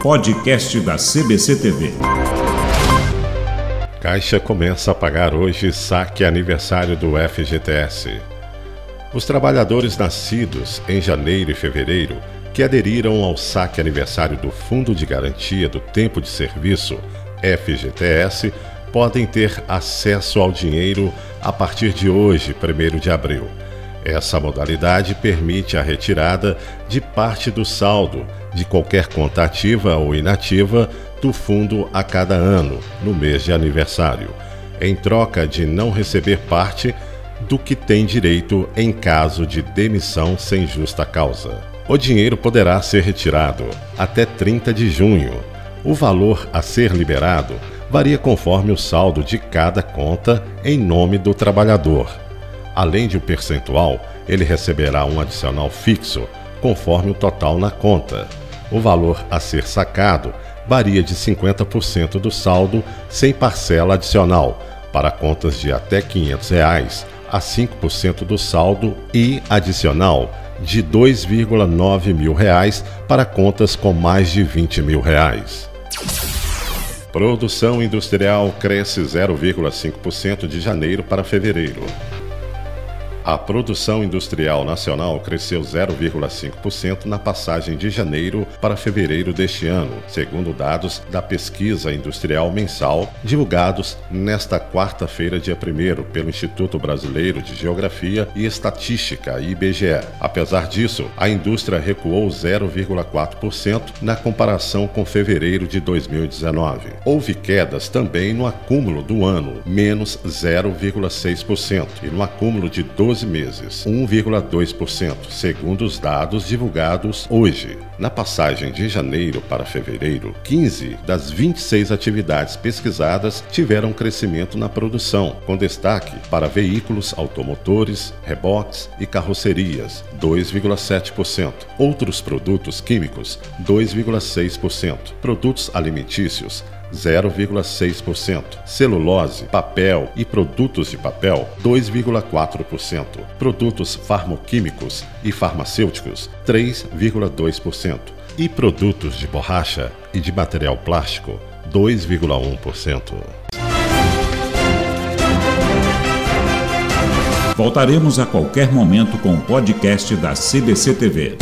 Podcast da CBC TV. Caixa começa a pagar hoje saque aniversário do FGTS. Os trabalhadores nascidos em janeiro e fevereiro que aderiram ao saque aniversário do Fundo de Garantia do Tempo de Serviço, FGTS, podem ter acesso ao dinheiro a partir de hoje, 1 de abril. Essa modalidade permite a retirada de parte do saldo de qualquer conta ativa ou inativa do fundo a cada ano, no mês de aniversário, em troca de não receber parte do que tem direito em caso de demissão sem justa causa. O dinheiro poderá ser retirado até 30 de junho. O valor a ser liberado varia conforme o saldo de cada conta em nome do trabalhador. Além de um percentual, ele receberá um adicional fixo, conforme o total na conta. O valor a ser sacado varia de 50% do saldo sem parcela adicional, para contas de até 500 reais, a 5% do saldo e adicional de 2,9 mil reais para contas com mais de 20 mil reais. Produção industrial cresce 0,5% de janeiro para fevereiro. A produção industrial nacional cresceu 0,5% na passagem de janeiro para fevereiro deste ano, segundo dados da pesquisa industrial mensal divulgados nesta quarta-feira, dia 1 pelo Instituto Brasileiro de Geografia e Estatística, IBGE. Apesar disso, a indústria recuou 0,4% na comparação com fevereiro de 2019. Houve quedas também no acúmulo do ano, menos 0,6%, e no acúmulo de 12 12 meses, 1,2%, segundo os dados divulgados hoje. Na passagem de janeiro para fevereiro, 15 das 26 atividades pesquisadas tiveram crescimento na produção, com destaque para veículos automotores, reboques e carrocerias, 2,7%. Outros produtos químicos, 2,6%. Produtos alimentícios, 0,6%. Celulose, papel e produtos de papel, 2,4%. Produtos farmoquímicos e farmacêuticos, 3,2%. E produtos de borracha e de material plástico, 2,1%. Voltaremos a qualquer momento com o podcast da CBC TV.